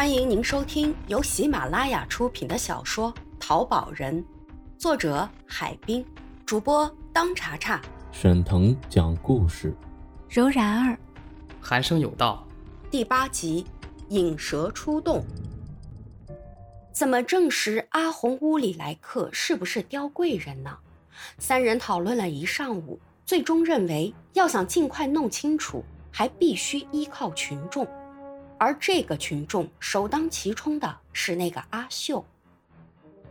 欢迎您收听由喜马拉雅出品的小说《淘宝人》，作者海滨，主播当查查，沈腾讲故事，柔然儿，寒生有道，第八集引蛇出洞。怎么证实阿红屋里来客是不是刁贵人呢？三人讨论了一上午，最终认为要想尽快弄清楚，还必须依靠群众。而这个群众首当其冲的是那个阿秀。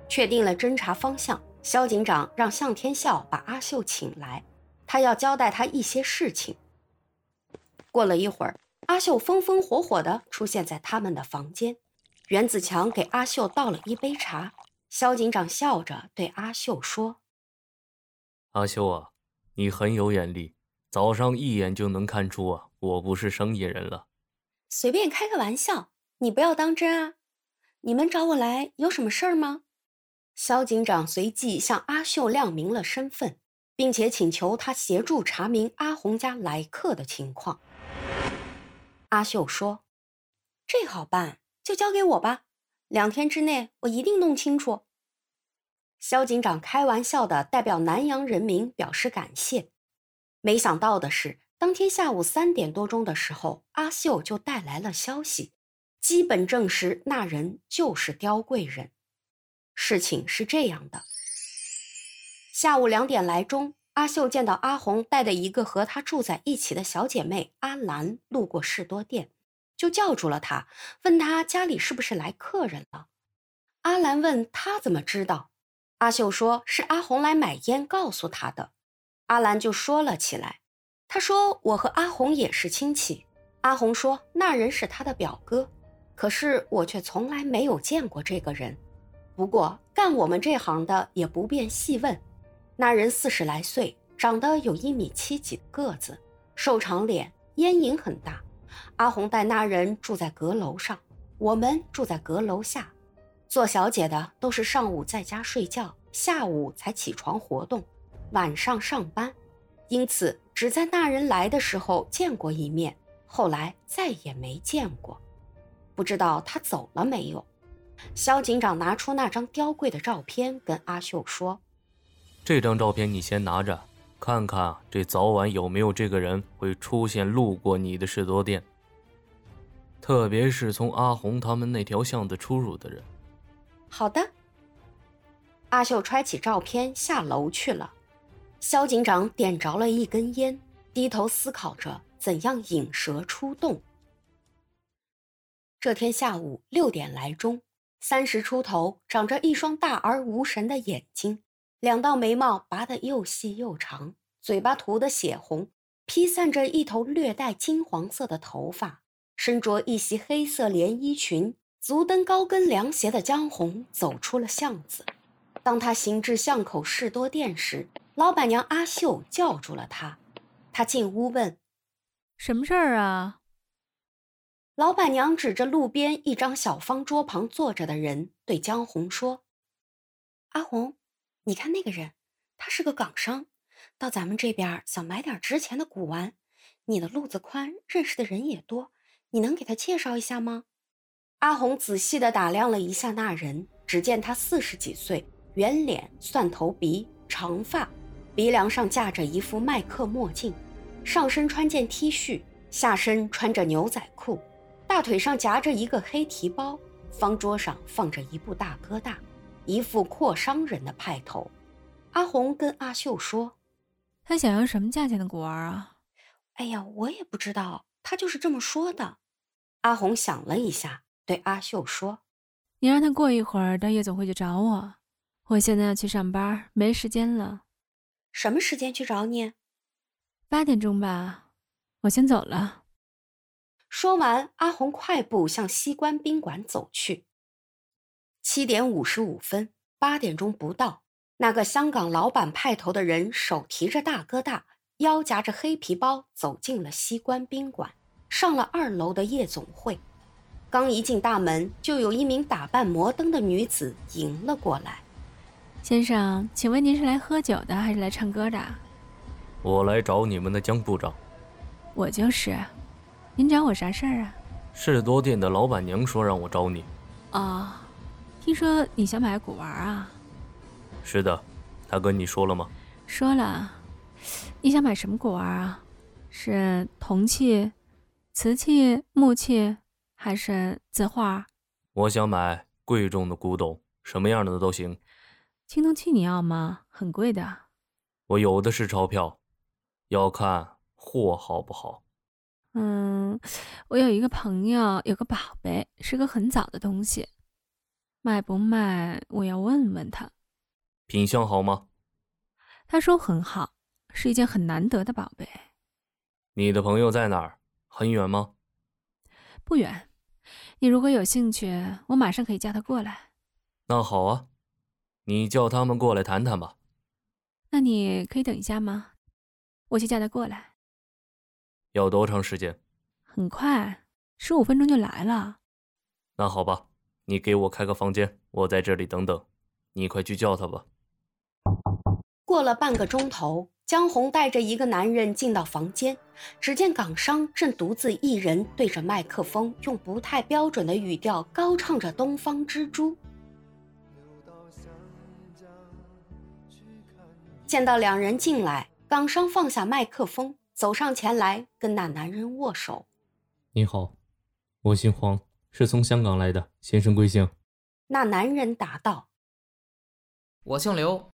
确定了侦查方向，肖警长让向天笑把阿秀请来，他要交代他一些事情。过了一会儿，阿秀风风火火地出现在他们的房间。袁子强给阿秀倒了一杯茶，肖警长笑着对阿秀说：“阿秀啊，你很有眼力，早上一眼就能看出啊，我不是生意人了。”随便开个玩笑，你不要当真啊！你们找我来有什么事儿吗？肖警长随即向阿秀亮明了身份，并且请求他协助查明阿红家来客的情况。阿秀说：“这好办，就交给我吧，两天之内我一定弄清楚。”肖警长开玩笑的代表南阳人民表示感谢。没想到的是。当天下午三点多钟的时候，阿秀就带来了消息，基本证实那人就是刁贵人。事情是这样的：下午两点来钟，阿秀见到阿红带的一个和她住在一起的小姐妹阿兰路过士多店，就叫住了她，问她家里是不是来客人了。阿兰问她怎么知道，阿秀说是阿红来买烟告诉她的。阿兰就说了起来。他说：“我和阿红也是亲戚。”阿红说：“那人是他的表哥，可是我却从来没有见过这个人。不过干我们这行的也不便细问。那人四十来岁，长得有一米七几个子，瘦长脸，烟瘾很大。阿红带那人住在阁楼上，我们住在阁楼下。做小姐的都是上午在家睡觉，下午才起床活动，晚上上班。”因此，只在那人来的时候见过一面，后来再也没见过。不知道他走了没有？肖警长拿出那张雕柜的照片，跟阿秀说：“这张照片你先拿着，看看这早晚有没有这个人会出现路过你的士多店，特别是从阿红他们那条巷子出入的人。”好的。阿秀揣起照片下楼去了。肖警长点着了一根烟，低头思考着怎样引蛇出洞。这天下午六点来钟，三十出头，长着一双大而无神的眼睛，两道眉毛拔得又细又长，嘴巴涂得血红，披散着一头略带金黄色的头发，身着一袭黑色连衣裙，足蹬高跟凉鞋的江红走出了巷子。当他行至巷口士多店时，老板娘阿秀叫住了他，他进屋问：“什么事儿啊？”老板娘指着路边一张小方桌旁坐着的人，对江红说：“阿红，你看那个人，他是个港商，到咱们这边想买点值钱的古玩。你的路子宽，认识的人也多，你能给他介绍一下吗？”阿红仔细地打量了一下那人，只见他四十几岁，圆脸、蒜头鼻、长发。鼻梁上架着一副麦克墨镜，上身穿件 T 恤，下身穿着牛仔裤，大腿上夹着一个黑提包，方桌上放着一部大哥大，一副阔商人的派头。阿红跟阿秀说：“他想要什么价钱的古玩啊？”“哎呀，我也不知道，他就是这么说的。”阿红想了一下，对阿秀说：“你让他过一会儿到夜总会去找我，我现在要去上班，没时间了。”什么时间去找你？八点钟吧，我先走了。说完，阿红快步向西关宾馆走去。七点五十五分，八点钟不到，那个香港老板派头的人手提着大哥大，腰夹着黑皮包，走进了西关宾馆，上了二楼的夜总会。刚一进大门，就有一名打扮摩登的女子迎了过来。先生，请问您是来喝酒的还是来唱歌的？我来找你们的江部长。我就是。您找我啥事儿啊？士多店的老板娘说让我找你。啊，听说你想买古玩啊？是的，她跟你说了吗？说了。你想买什么古玩啊？是铜器、瓷器、木器，还是字画？我想买贵重的古董，什么样的都行。青铜器你要吗？很贵的。我有的是钞票，要看货好不好。嗯，我有一个朋友有个宝贝，是个很早的东西，卖不卖？我要问问他。品相好吗？他说很好，是一件很难得的宝贝。你的朋友在哪儿？很远吗？不远。你如果有兴趣，我马上可以叫他过来。那好啊，你叫他们过来谈谈吧。那你可以等一下吗？我去叫他过来。要多长时间？很快，十五分钟就来了。那好吧，你给我开个房间，我在这里等等。你快去叫他吧。过了半个钟头，江红带着一个男人进到房间，只见港商正独自一人对着麦克风，用不太标准的语调高唱着《东方之珠》。见到两人进来，港商放下麦克风。走上前来，跟那男人握手。你好，我姓黄，是从香港来的。先生贵姓？那男人答道：“我姓刘，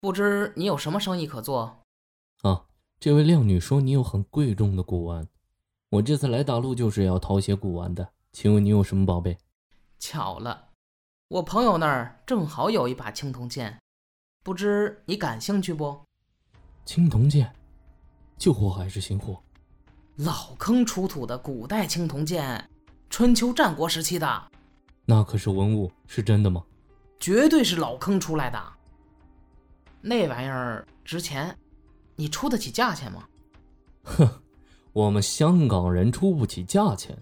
不知你有什么生意可做？”啊，这位靓女说你有很贵重的古玩，我这次来大陆就是要淘些古玩的。请问你有什么宝贝？巧了，我朋友那儿正好有一把青铜剑，不知你感兴趣不？青铜剑。旧货还是新货？老坑出土的古代青铜剑，春秋战国时期的。那可是文物，是真的吗？绝对是老坑出来的。那玩意儿值钱，你出得起价钱吗？哼，我们香港人出不起价钱。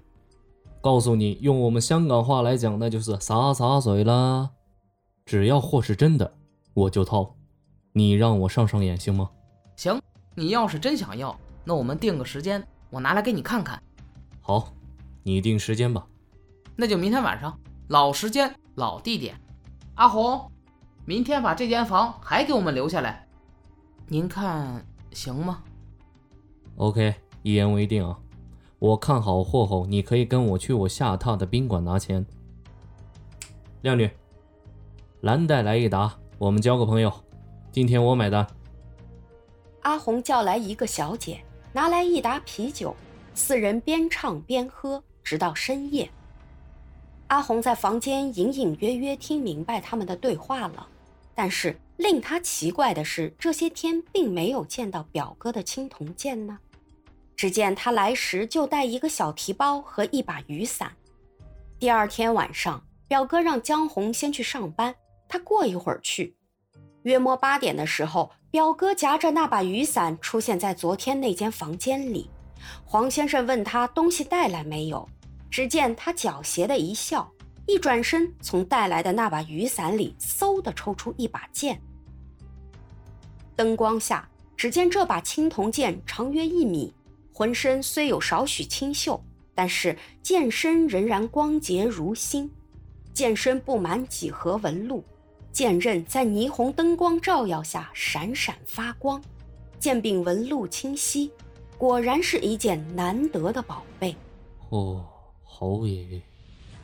告诉你，用我们香港话来讲，那就是洒洒水啦。只要货是真的，我就掏。你让我上上眼行吗？行。你要是真想要，那我们定个时间，我拿来给你看看。好，你定时间吧。那就明天晚上，老时间，老地点。阿红，明天把这间房还给我们留下来，您看行吗？OK，一言为定啊。我看好货后，你可以跟我去我下榻的宾馆拿钱。靓女，蓝带来一打，我们交个朋友。今天我买单。阿红叫来一个小姐，拿来一打啤酒，四人边唱边喝，直到深夜。阿红在房间隐隐约约听明白他们的对话了，但是令他奇怪的是，这些天并没有见到表哥的青铜剑呢。只见他来时就带一个小提包和一把雨伞。第二天晚上，表哥让江红先去上班，他过一会儿去。约摸八点的时候。表哥夹着那把雨伞出现在昨天那间房间里，黄先生问他东西带来没有，只见他狡黠的一笑，一转身从带来的那把雨伞里嗖的抽出一把剑。灯光下，只见这把青铜剑长约一米，浑身虽有少许清锈，但是剑身仍然光洁如新，剑身布满几何纹路。剑刃在霓虹灯光照耀下闪闪发光，剑柄纹路清晰，果然是一件难得的宝贝。哦，好耶！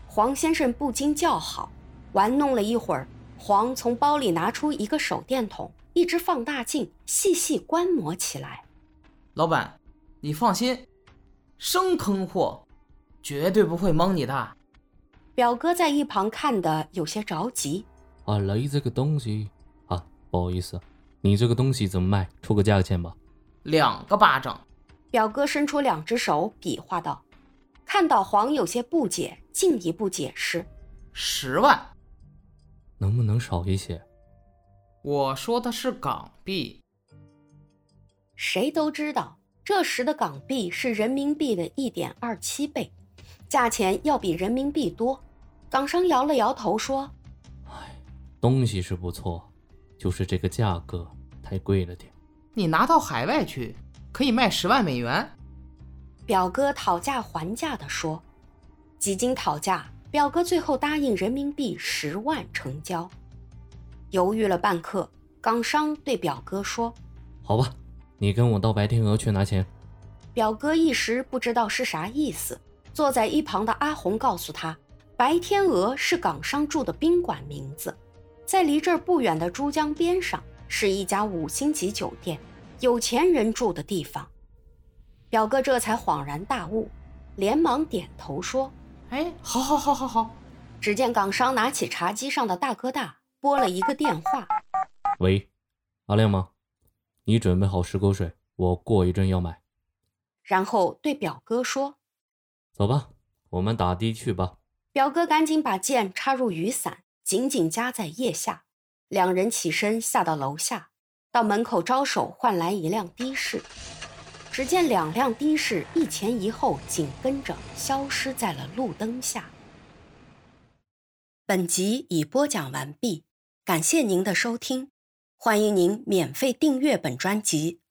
黄先生不禁叫好。玩弄了一会儿，黄从包里拿出一个手电筒、一只放大镜，细细观摩起来。老板，你放心，生坑货，绝对不会蒙你的。表哥在一旁看得有些着急。啊，雷这个东西啊，不好意思，你这个东西怎么卖？出个价钱吧。两个巴掌。表哥伸出两只手比划道。看到黄有些不解，进一步解释：十万。能不能少一些？我说的是港币。谁都知道，这时的港币是人民币的一点二七倍，价钱要比人民币多。港商摇了摇头说。东西是不错，就是这个价格太贵了点。你拿到海外去，可以卖十万美元。表哥讨价还价的说：“几经讨价，表哥最后答应人民币十万成交。犹豫了半刻，港商对表哥说：“好吧，你跟我到白天鹅去拿钱。”表哥一时不知道是啥意思。坐在一旁的阿红告诉他：“白天鹅是港商住的宾馆名字，在离这儿不远的珠江边上，是一家五星级酒店，有钱人住的地方。”表哥这才恍然大悟，连忙点头说：“哎，好，好，好，好，好。”只见港商拿起茶几上的大哥大，拨了一个电话：“喂，阿亮吗？你准备好石口水，我过一阵要买。”然后对表哥说。走吧，我们打的去吧。表哥赶紧把剑插入雨伞，紧紧夹在腋下。两人起身下到楼下，到门口招手换来一辆的士。只见两辆的士一前一后紧跟着，消失在了路灯下。本集已播讲完毕，感谢您的收听，欢迎您免费订阅本专辑。